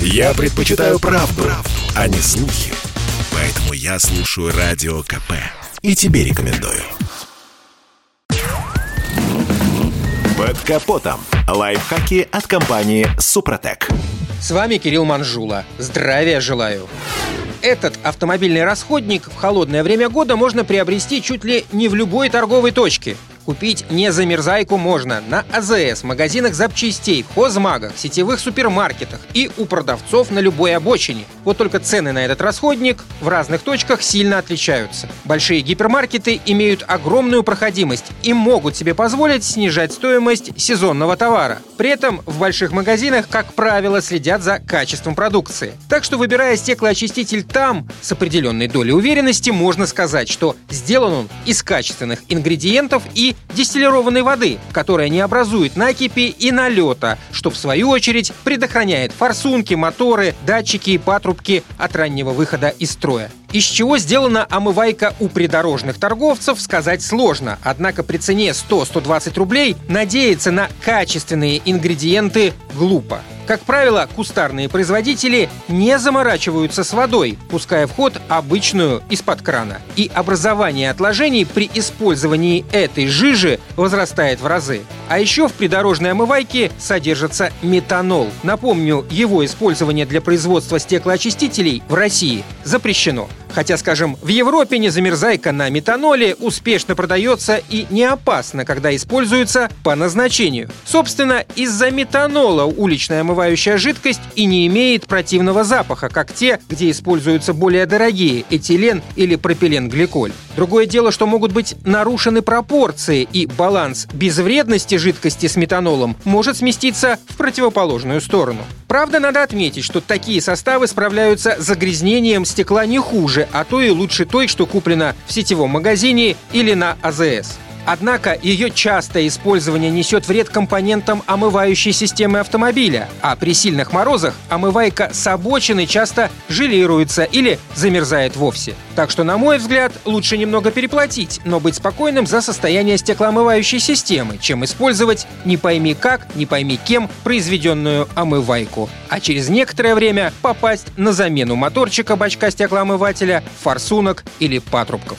Я предпочитаю правду, правду, а не слухи. Поэтому я слушаю Радио КП. И тебе рекомендую. Под капотом. Лайфхаки от компании «Супротек». С вами Кирилл Манжула. Здравия желаю. Этот автомобильный расходник в холодное время года можно приобрести чуть ли не в любой торговой точке. Купить не замерзайку можно на АЗС, магазинах запчастей, хозмагах, сетевых супермаркетах и у продавцов на любой обочине. Вот только цены на этот расходник в разных точках сильно отличаются. Большие гипермаркеты имеют огромную проходимость и могут себе позволить снижать стоимость сезонного товара. При этом в больших магазинах, как правило, следят за качеством продукции. Так что, выбирая стеклоочиститель там, с определенной долей уверенности можно сказать, что сделан он из качественных ингредиентов и дистиллированной воды, которая не образует накипи и налета, что в свою очередь предохраняет форсунки, моторы, датчики и патрубки от раннего выхода из строя. Из чего сделана омывайка у придорожных торговцев, сказать сложно. Однако при цене 100-120 рублей надеяться на качественные ингредиенты глупо. Как правило, кустарные производители не заморачиваются с водой, пуская в ход обычную из-под крана. И образование отложений при использовании этой жижи возрастает в разы. А еще в придорожной омывайке содержится метанол. Напомню, его использование для производства стеклоочистителей в России запрещено. Хотя, скажем, в Европе незамерзайка на метаноле успешно продается и не опасно, когда используется по назначению. Собственно, из-за метанола уличная омывающая жидкость и не имеет противного запаха, как те, где используются более дорогие этилен или пропиленгликоль. Другое дело, что могут быть нарушены пропорции, и баланс безвредности жидкости с метанолом может сместиться в противоположную сторону. Правда, надо отметить, что такие составы справляются с загрязнением стекла не хуже, а то и лучше той, что куплено в сетевом магазине или на АЗС. Однако ее частое использование несет вред компонентам омывающей системы автомобиля, а при сильных морозах омывайка с обочины часто желируется или замерзает вовсе. Так что, на мой взгляд, лучше немного переплатить, но быть спокойным за состояние стеклоомывающей системы, чем использовать не пойми как, не пойми кем произведенную омывайку. А через некоторое время попасть на замену моторчика бачка стеклоомывателя, форсунок или патрубков.